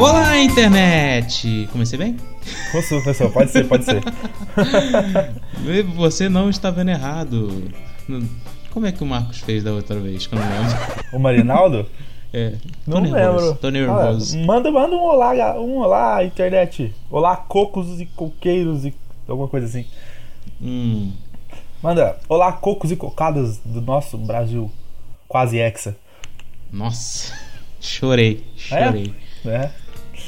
Olá, internet! Comecei bem? Pode ser, pode ser. Você não está vendo errado. Como é que o Marcos fez da outra vez? Que eu não lembro. O Marinaldo? É. Tô Não nervoso, lembro. Tô nervoso. Ah, manda, manda um olá, um olá, internet. Olá, cocos e coqueiros e alguma coisa assim. Hum. Manda, olá, cocos e cocadas do nosso Brasil. Quase hexa. Nossa. Chorei. Chorei. É?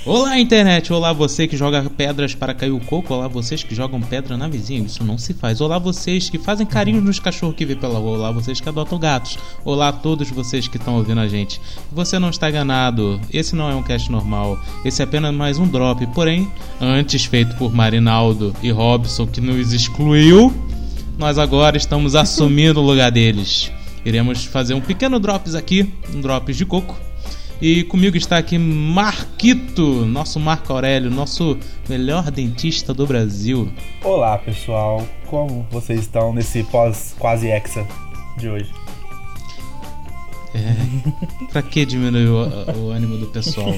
Olá, internet! Olá, você que joga pedras para cair o coco. Olá, vocês que jogam pedra na vizinha. Isso não se faz. Olá, vocês que fazem carinho nos cachorros que vê pela rua. Olá, vocês que adotam gatos. Olá a todos vocês que estão ouvindo a gente. Você não está enganado. Esse não é um cast normal. Esse é apenas mais um drop. Porém, antes feito por Marinaldo e Robson, que nos excluiu, nós agora estamos assumindo o lugar deles. Iremos fazer um pequeno drops aqui, um drops de coco. E comigo está aqui Marquito, nosso Marco Aurélio, nosso melhor dentista do Brasil. Olá, pessoal. Como vocês estão nesse pós quase hexa de hoje? Pra que diminuir o, o ânimo do pessoal?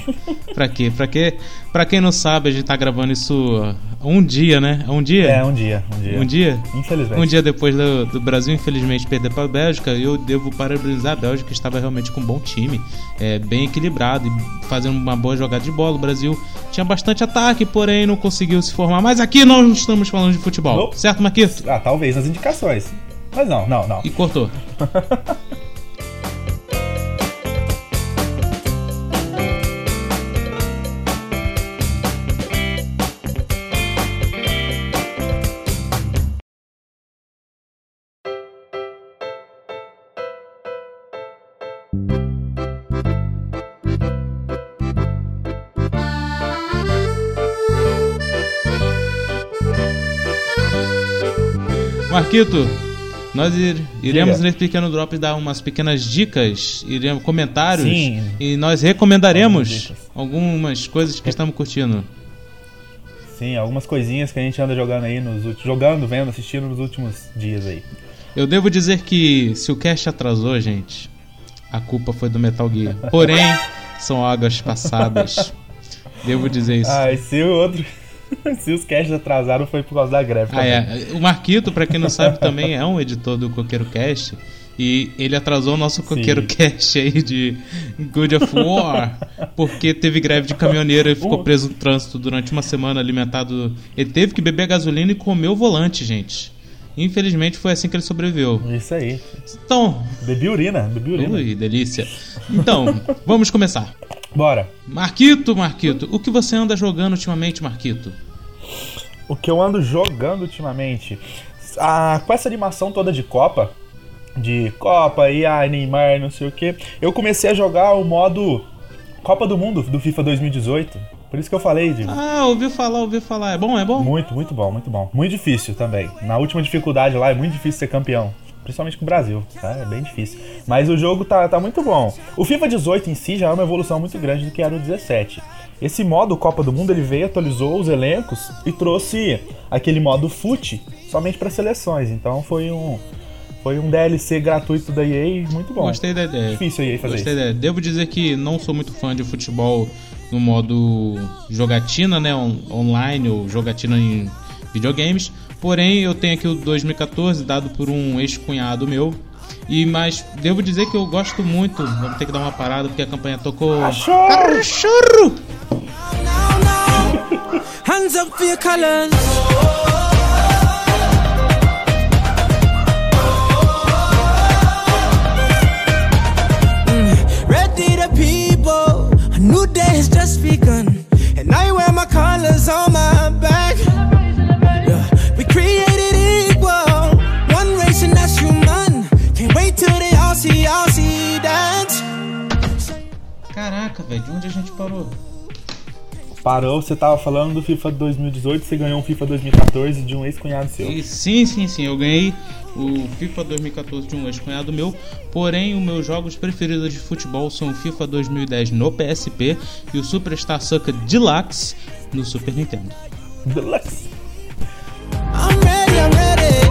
Pra quê? Pra quê? Pra quem não sabe, a gente tá gravando isso um dia, né? Há um dia? É, um dia, um dia. Um dia? Infelizmente. Um dia depois do, do Brasil, infelizmente, perder para a Bélgica, eu devo parabenizar a Bélgica, que estava realmente com um bom time, é, bem equilibrado e fazendo uma boa jogada de bola. O Brasil tinha bastante ataque, porém não conseguiu se formar. Mas aqui nós não estamos falando de futebol, Não. certo, Marquito? Ah, talvez nas indicações. Mas não, não, não. E cortou. Marquito, nós ir- iremos Diga. nesse pequeno drop dar umas pequenas dicas, iremos comentários Sim. e nós recomendaremos Algumas algumas coisas que estamos curtindo. Sim, algumas coisinhas que a gente anda jogando aí nos. Jogando, vendo, assistindo nos últimos dias aí. Eu devo dizer que se o cast atrasou, gente, a culpa foi do Metal Gear. Porém, são águas passadas. Devo dizer isso. Ah, e se o outro. se os casts atrasaram foi por causa da greve. Ah, é. O Marquito, pra quem não sabe, também é um editor do Coqueiro Cast. E ele atrasou o nosso Coqueiro Sim. Cast aí de God of War, porque teve greve de caminhoneiro e ficou Uh. preso no trânsito durante uma semana alimentado. Ele teve que beber gasolina e comer o volante, gente. Infelizmente foi assim que ele sobreviveu. Isso aí. Então, Bebi urina, bebi urina. ui, delícia. Então, vamos começar. Bora. Marquito, Marquito, o que você anda jogando ultimamente, Marquito? O que eu ando jogando ultimamente. Ah, com essa animação toda de Copa. De Copa e ai, Neymar, não sei o que. Eu comecei a jogar o modo Copa do Mundo do FIFA 2018. Por isso que eu falei de. Ah, ouviu falar, ouviu falar. É bom, é bom? Muito, muito bom, muito bom. Muito difícil também. Na última dificuldade lá é muito difícil ser campeão. Principalmente com o Brasil, tá? É bem difícil. Mas o jogo tá, tá muito bom. O FIFA 18 em si já é uma evolução muito grande do que era o 17. Esse modo Copa do Mundo ele veio, atualizou os elencos e trouxe aquele modo FUT somente para seleções. Então foi um foi um DLC gratuito da EA muito bom. Gostei da ideia. Difícil a EA fazer Gostei isso. da ideia. Devo dizer que não sou muito fã de futebol no modo jogatina, né? on- online ou jogatina em videogames. Porém, eu tenho aqui o 2014 dado por um ex-cunhado meu. E mas devo dizer que eu gosto muito. Vamos ter que dar uma parada porque a campanha tocou. Cachorro! Cachorro! Hands up for your colors. On my back. Yeah, we created equal, one race and that's human. Can't wait till they all see, all see that. Caraca, velho, de onde a gente parou? Parou, você tava falando do FIFA 2018, você ganhou um FIFA 2014 de um ex-cunhado seu. E sim, sim, sim, eu ganhei o FIFA 2014 de um ex-cunhado meu, porém os meus jogos preferidos de futebol são o FIFA 2010 no PSP e o Superstar Soccer Deluxe no Super Nintendo. Deluxe. I'm ready, I'm ready.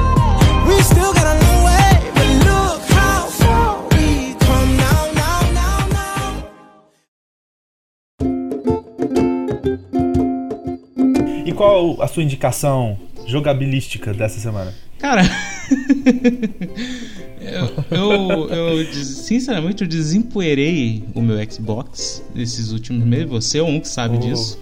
We still got a long way, but look how far we come now, now, now, now. qual a sua indicação jogabilística dessa semana? Cara, eu, eu, eu, sinceramente eu desempoeirei o meu Xbox esses últimos meses. Você é um que sabe Oh. disso.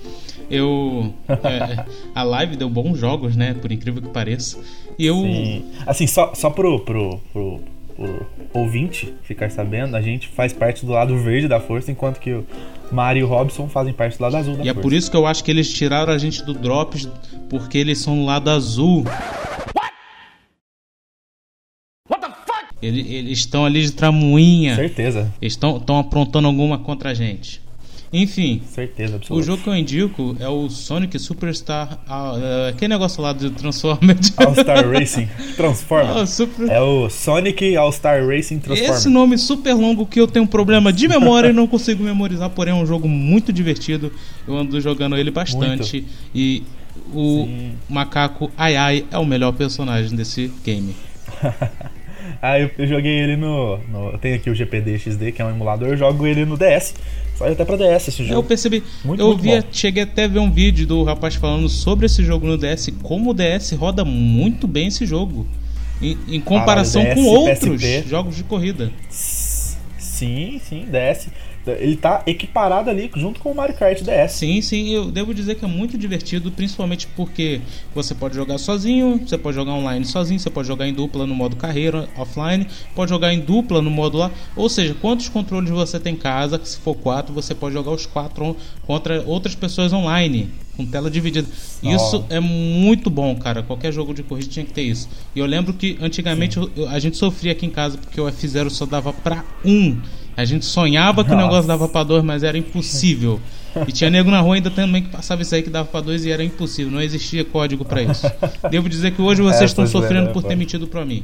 Eu. é, a live deu bons jogos, né? Por incrível que pareça. E eu. Sim. Assim, só, só pro, pro, pro, pro ouvinte ficar sabendo, a gente faz parte do lado verde da força, enquanto que o Mario e o Robson fazem parte do lado azul da E é força. por isso que eu acho que eles tiraram a gente do Drops, porque eles são do lado azul. Ele- Eles estão ali de tramuinha. Certeza, Eles estão aprontando alguma contra a gente. Enfim, certeza o absoluta. jogo que eu indico é o Sonic Superstar. é, aquele negócio lá do Transformers. All-Star Racing Transformer. Ah, Super- É o Sonic All-Star Racing Transformer. Esse nome super longo que eu tenho um problema de memória e não consigo memorizar, porém é um jogo muito divertido. Eu ando jogando ele bastante. E o Sim. macaco Ai Ai é o melhor personagem desse game. Ah, eu, eu joguei ele no, no. Eu tenho aqui o GPD XD, que é um emulador, eu jogo ele no DS. Saiu até pra DS esse Eu jogo. percebi, Muito, eu muito vi, cheguei até a ver um vídeo do rapaz falando sobre esse jogo no DS, como o DS roda muito bem esse jogo. Em, em comparação DS, com outros PSP. jogos de corrida. Sim, sim, DS. Ele tá equiparado ali junto com o Mario Kart DS. Sim, sim, eu devo dizer que é muito divertido, principalmente porque você pode jogar sozinho, você pode jogar online sozinho, você pode jogar em dupla no modo carreira, offline, pode jogar em dupla no modo lá. Ou seja, quantos controles você tem em casa, se for quatro, você pode jogar os quatro on- contra outras pessoas online, com tela dividida. Isso é muito bom, cara. Qualquer jogo de corrida tinha que ter isso. E eu lembro que antigamente eu- a gente sofria aqui em casa porque o F0 só dava pra um. A gente sonhava que o Nossa. negócio dava pra dois, mas era impossível. E tinha nego na rua ainda também que passava isso aí que dava pra dois e era impossível, não existia código pra isso. Devo dizer que hoje vocês É, estão é, sofrendo né, por ter mentido pra mim.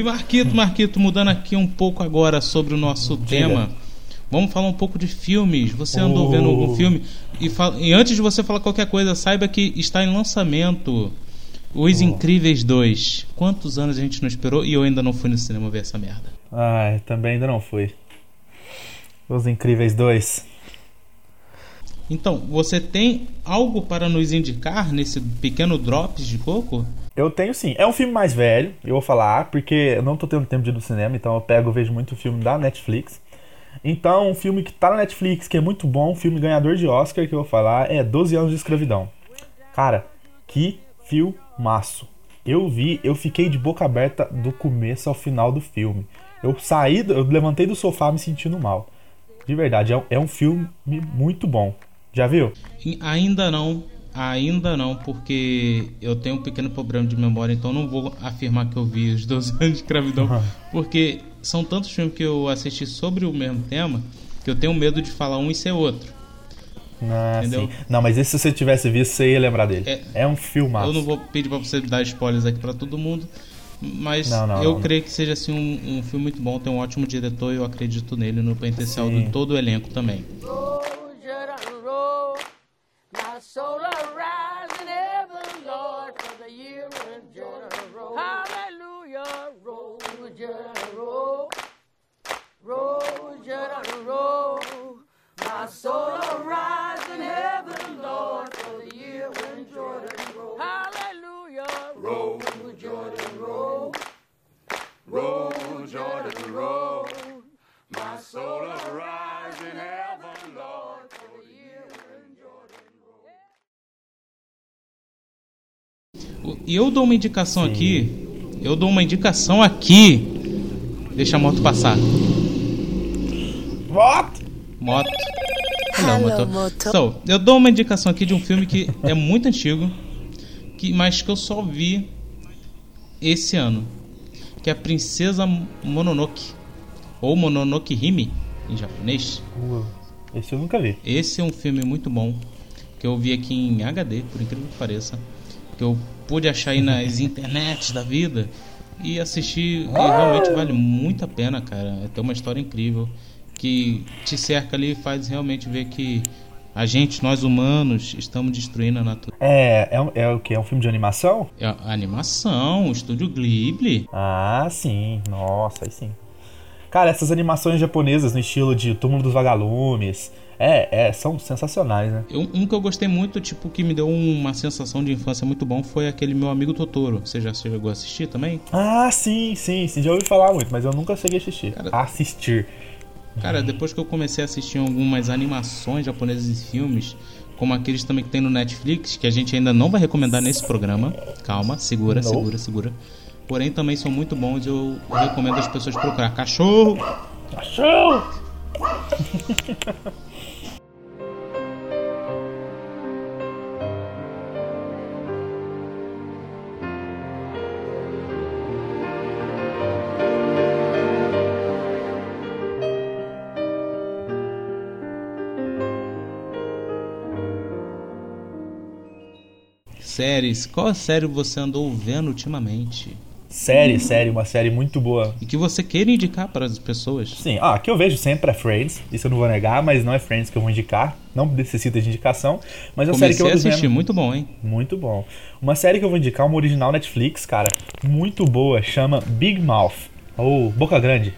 E Marquito, Marquito, mudando aqui um pouco agora sobre o nosso tema. Vamos falar um pouco de filmes. Você andou Oh. vendo algum filme? E, fa- e antes de você falar qualquer coisa, saiba que está em lançamento Os Incríveis 2. Quantos anos a gente não esperou e eu ainda não fui no cinema ver essa merda. Ai, também ainda não fui. Os Incríveis 2. Então, você tem algo para nos indicar nesse pequeno drops de coco? Eu tenho sim. É um filme mais velho, eu vou falar, porque eu não tô tendo tempo de ir no cinema, então eu pego, vejo muito filme da Netflix. Então, um filme que tá na Netflix, que é muito bom, um filme ganhador de Oscar, que eu vou falar, é 12 anos de escravidão. Cara, que filmaço. Eu vi, eu fiquei de boca aberta do começo ao final do filme. Eu saí, eu levantei do sofá me sentindo mal. De verdade, é um, é um filme muito bom. Já viu? Ainda não, ainda não, porque eu tenho um pequeno problema de memória, então não vou afirmar que eu vi os 12 anos de escravidão, Uhum. porque são tantos filmes que eu assisti sobre o mesmo tema que eu tenho medo de falar um e ser outro. Ah, Entendeu? sim. Não, mas esse se você tivesse visto, você ia lembrar dele. É- É, um filmaço. Eu não vou pedir pra você dar spoilers aqui pra todo mundo, mas Não, não, eu não. creio que seja assim um, um filme muito bom, tem um ótimo diretor e eu acredito nele no potencial Sim. de todo o elenco também. E eu dou uma indicação aqui. Eu dou uma indicação aqui. Deixa a moto passar. What? Moto. Hello, moto. So, eu dou uma indicação aqui de um filme que é muito antigo, que, mas que eu só vi esse ano. Que é a Princesa Mononoke. Ou Mononoke Hime, em japonês. Esse eu nunca vi. Esse é um filme muito bom. Que eu vi aqui em HD, por incrível que pareça. Que eu pude achar aí nas internets da vida e assistir. E realmente vale muito a pena, cara. É ter uma história incrível que te cerca ali e faz realmente ver que a gente, nós humanos, estamos destruindo a natureza. É, é, é o que? É um filme de animação? É animação, estúdio Ghibli. Ah, sim. Nossa, aí sim. Cara, essas animações japonesas no estilo de Túmulo dos Vagalumes, é, é, são sensacionais, né? Um, um que eu gostei muito, tipo, que me deu uma sensação de infância muito bom foi aquele meu amigo Totoro. Você já chegou a assistir também? Ah, sim, sim, sim. Já ouvi falar muito, mas eu nunca cheguei a assistir. Cara- Assistir. Cara, depois que eu comecei a assistir algumas animações japonesas e filmes, como aqueles também que tem no Netflix, que a gente ainda não vai recomendar nesse programa. Calma, segura, Não. segura, segura. Porém, também são muito bons. Eu recomendo as pessoas procurar cachorro. Achou! Séries. Qual série você andou vendo ultimamente? Série, série, uma série muito boa. E que você queira indicar para as pessoas? Sim, ah, que eu vejo sempre é Friends, isso eu não vou negar, mas não é Friends que eu vou indicar, não necessita de indicação, mas é uma série que eu ando assistir, vendo. muito bom, hein? Muito bom. Uma série que eu vou indicar, uma original Netflix, cara, muito boa, chama Big Mouth, ou Boca Grande.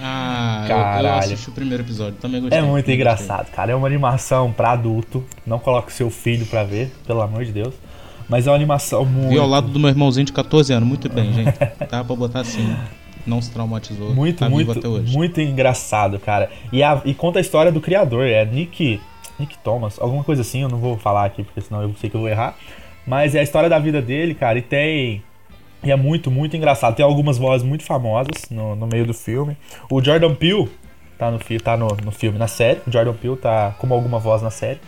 Ah, eu- eu, Caralho. assisti o primeiro episódio, também gostei. É muito engraçado, cara. É uma animação pra adulto. Não coloque seu filho pra ver, pelo amor de Deus. Mas é uma animação muito. Lado do meu irmãozinho de 14 anos, muito bem, gente. Dá pra botar assim. Não se traumatizou. Muito, tá muito, até hoje. muito engraçado, cara. E, a- e conta a história do criador, é Nick, Nick Thomas, alguma coisa assim, eu não vou falar aqui porque senão eu sei que eu vou errar. Mas é a história da vida dele, cara, e tem. E é muito, muito engraçado. Tem algumas vozes muito famosas no, no meio do filme. O Jordan Peele tá, no, tá no, no filme, na série. O Jordan Peele tá como alguma voz na série.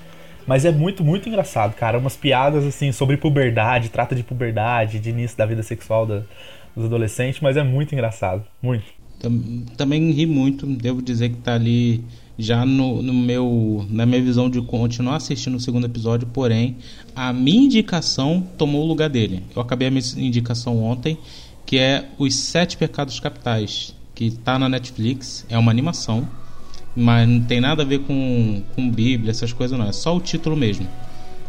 Mas é muito, muito engraçado, cara. Umas piadas, assim, sobre puberdade, trata de puberdade, de início da vida sexual da- dos adolescentes, mas é muito engraçado. Muito. Tam- Também ri muito, devo dizer que tá ali já no, no meu na minha visão de continuar assistindo o segundo episódio, porém a minha indicação tomou o lugar dele. Eu acabei a minha indicação ontem, que é Os Sete Pecados Capitais, que tá na Netflix, é uma animação, mas não tem nada a ver com, com Bíblia, essas coisas não, é só o título mesmo.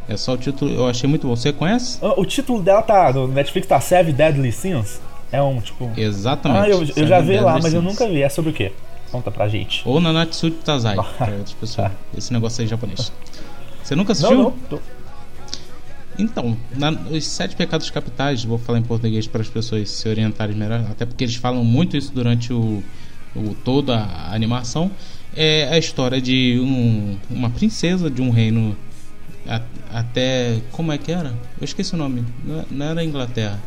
É só o título, eu achei muito bom. Você conhece? Ah, O título dela tá no Netflix, tá Seven Deadly Sins. É um tipo. Exatamente. Ah, eu, eu já vi lá, Deadly mas eu nunca vi. É sobre o quê? Conta pra gente. Ou na Natsuki Tazai, para outras pessoas. Esse negócio aí japonês. Você nunca assistiu? Não, não. tô- Então, na- os sete pecados capitais, vou falar em português para as pessoas se orientarem melhor, até porque eles falam muito isso durante o, o toda a animação. É a história de um- uma princesa de um reino a- até como é que era? Eu esqueci o nome. Não, não era Inglaterra.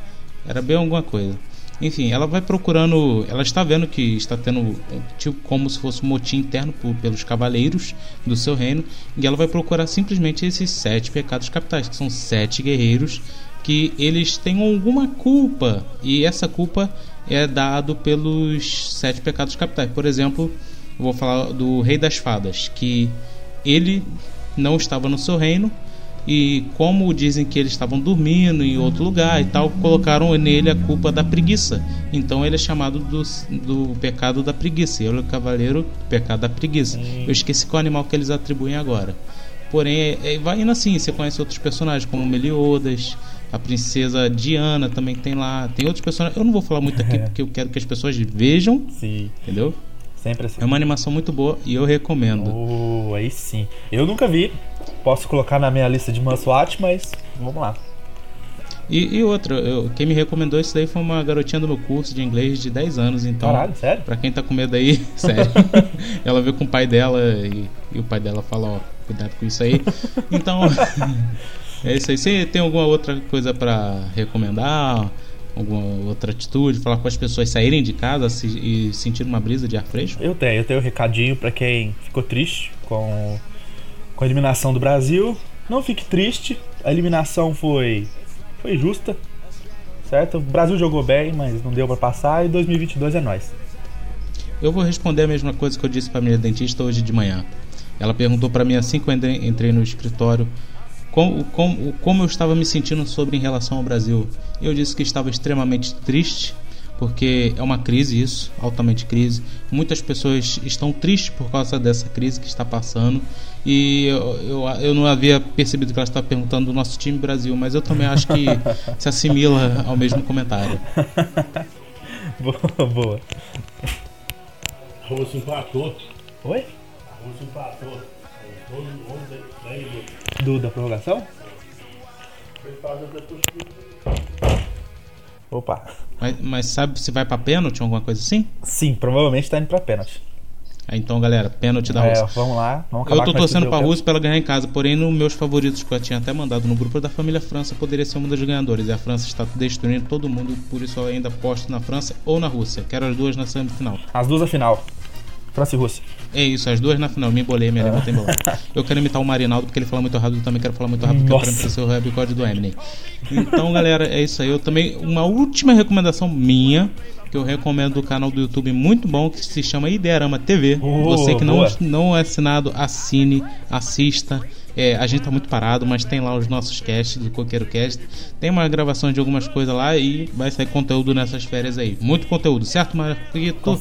Era bem alguma coisa. Enfim, ela vai procurando. Ela está vendo que está tendo tipo como se fosse um motim interno por- pelos cavaleiros do seu reino. E ela vai procurar simplesmente esses sete pecados capitais, que são sete guerreiros que eles têm alguma culpa. E essa culpa é dado pelos sete pecados capitais. Por exemplo, eu vou falar do Rei das Fadas, que ele não estava no seu reino e como dizem que eles estavam dormindo em outro lugar e tal, colocaram nele a culpa da preguiça. Então ele é chamado do, do pecado da preguiça. Ele é o cavaleiro do pecado da preguiça. Eu esqueci qual animal que eles atribuem agora. Porém, é, é- vai indo assim, você conhece outros personagens como Meliodas, a princesa Diana também tem lá, tem outros personagens. Eu não vou falar muito aqui porque eu quero que as pessoas vejam, Sim, entendeu? Sempre assim. É uma animação muito boa e eu recomendo. Oh, aí sim. Eu nunca vi. Posso colocar na minha lista de must watch, mas vamos lá. E, e outra, eu- quem me recomendou isso daí foi uma garotinha do meu curso de inglês de 10 anos, então. Caralho, sério? Pra quem tá com medo aí, sério. ela veio com o pai dela e, e o pai dela fala, ó, cuidado com isso aí. Então, é isso aí. Você tem alguma outra coisa pra recomendar? Alguma outra atitude? Falar com as pessoas saírem de casa se- e sentir uma brisa de ar fresco? Eu tenho, eu tenho um recadinho pra quem ficou triste com, com a eliminação do Brasil. Não fique triste, a eliminação foi, foi justa, certo? O Brasil jogou bem, mas não deu pra passar e 2022 é nós. Eu vou responder a mesma coisa que eu disse pra minha dentista hoje de manhã. Ela perguntou pra mim assim que eu entrei no escritório como, como, como eu estava me sentindo sobre em relação ao Brasil. Eu disse que estava extremamente triste, porque é uma crise isso, altamente crise. Muitas pessoas estão tristes por causa dessa crise que está passando. E eu, eu, eu não havia percebido que ela estava perguntando do nosso time Brasil, mas eu também acho que se assimila ao mesmo comentário. boa, boa. A Rússia empatou. Oi? A Rússia empatou. Do. Da prorrogação? Opa. Mas, mas sabe se vai pra pênalti ou alguma coisa assim? Sim, provavelmente tá indo pra pênalti. Ah, Então, galera, pênalti da É, Rússia. vamos lá. Vamos Eu tô torcendo pra. Rússia pra ela ganhar em casa, porém, nos meus favoritos que eu tinha até mandado no grupo da família França, poderia ser uma das ganhadoras. E a França está destruindo todo mundo, por isso eu ainda aposto na França ou na Rússia. Quero as duas na semifinal. As duas a final. França e Rússia. É isso, as duas na final. Me embolei, minha língua tá embolada. Eu quero imitar o Marinaldo porque ele fala muito rápido, eu também quero falar muito rápido porque eu Nossa. quero imitar o seu recorde do Eminem. Então, galera, é isso aí. Eu também. Uma última recomendação minha, que eu recomendo do canal do YouTube muito bom, que se chama Idearama TV. Oh, Você que não, boa. não é assinado, assine, assista. É, a gente tá muito parado, mas tem lá os nossos casts do Coqueiro Cast. Tem uma gravação de algumas coisas lá e vai sair conteúdo nessas férias aí. Muito conteúdo, certo, Com, Marquito?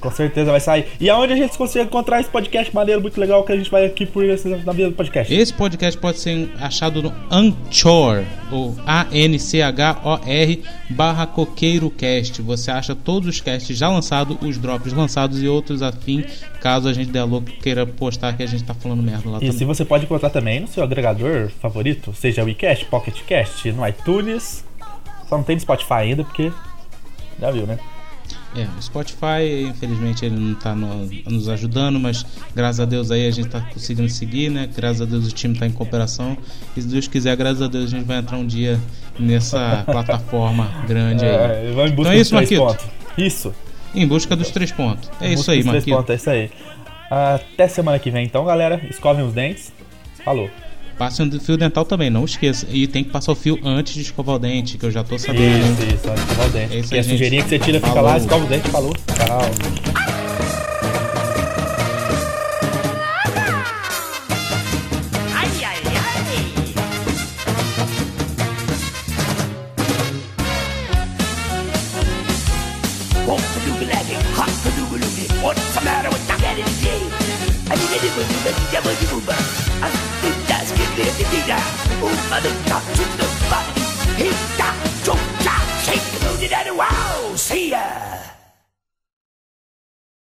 Com certeza vai sair. E aonde a gente consegue encontrar esse podcast maneiro, muito legal, que a gente vai aqui por esse, na vida do podcast? Esse podcast pode ser achado no Anchor, ou A-N-C-H-O-R, barra CoqueiroCast. Você acha todos os casts já lançados, os drops lançados e outros afim, caso a gente der louco queira postar que a gente tá falando merda lá E também. se você pode encontrar também no seu agregador favorito, seja o iCast, Pocket Cast, no iTunes. Só não tem no Spotify ainda, porque. Já viu, né? É, o Spotify, infelizmente, ele não tá no- nos ajudando, mas graças a Deus aí a gente tá conseguindo seguir, né? Graças a Deus o time tá em cooperação. E se Deus quiser, graças a Deus a gente vai entrar um dia nessa plataforma grande aí. É, vamos em busca Então é isso, Marquito. pontos. Isso. Em busca dos três pontos. É Em isso aí, Marquinhos. pontos, é isso aí. Até semana que vem, então, galera. Escovem os dentes. Falou. Passe um fio dental também, não esqueça. E tem que passar o fio antes de escovar o dente, que eu já tô sabendo. Isso, isso, olha, escovar o dente. É isso e a gente. sujeirinha que você tira fica Falou. lá, escova o dente, falou. Tchau. Bit of Oh, mother, talk to the body. He got,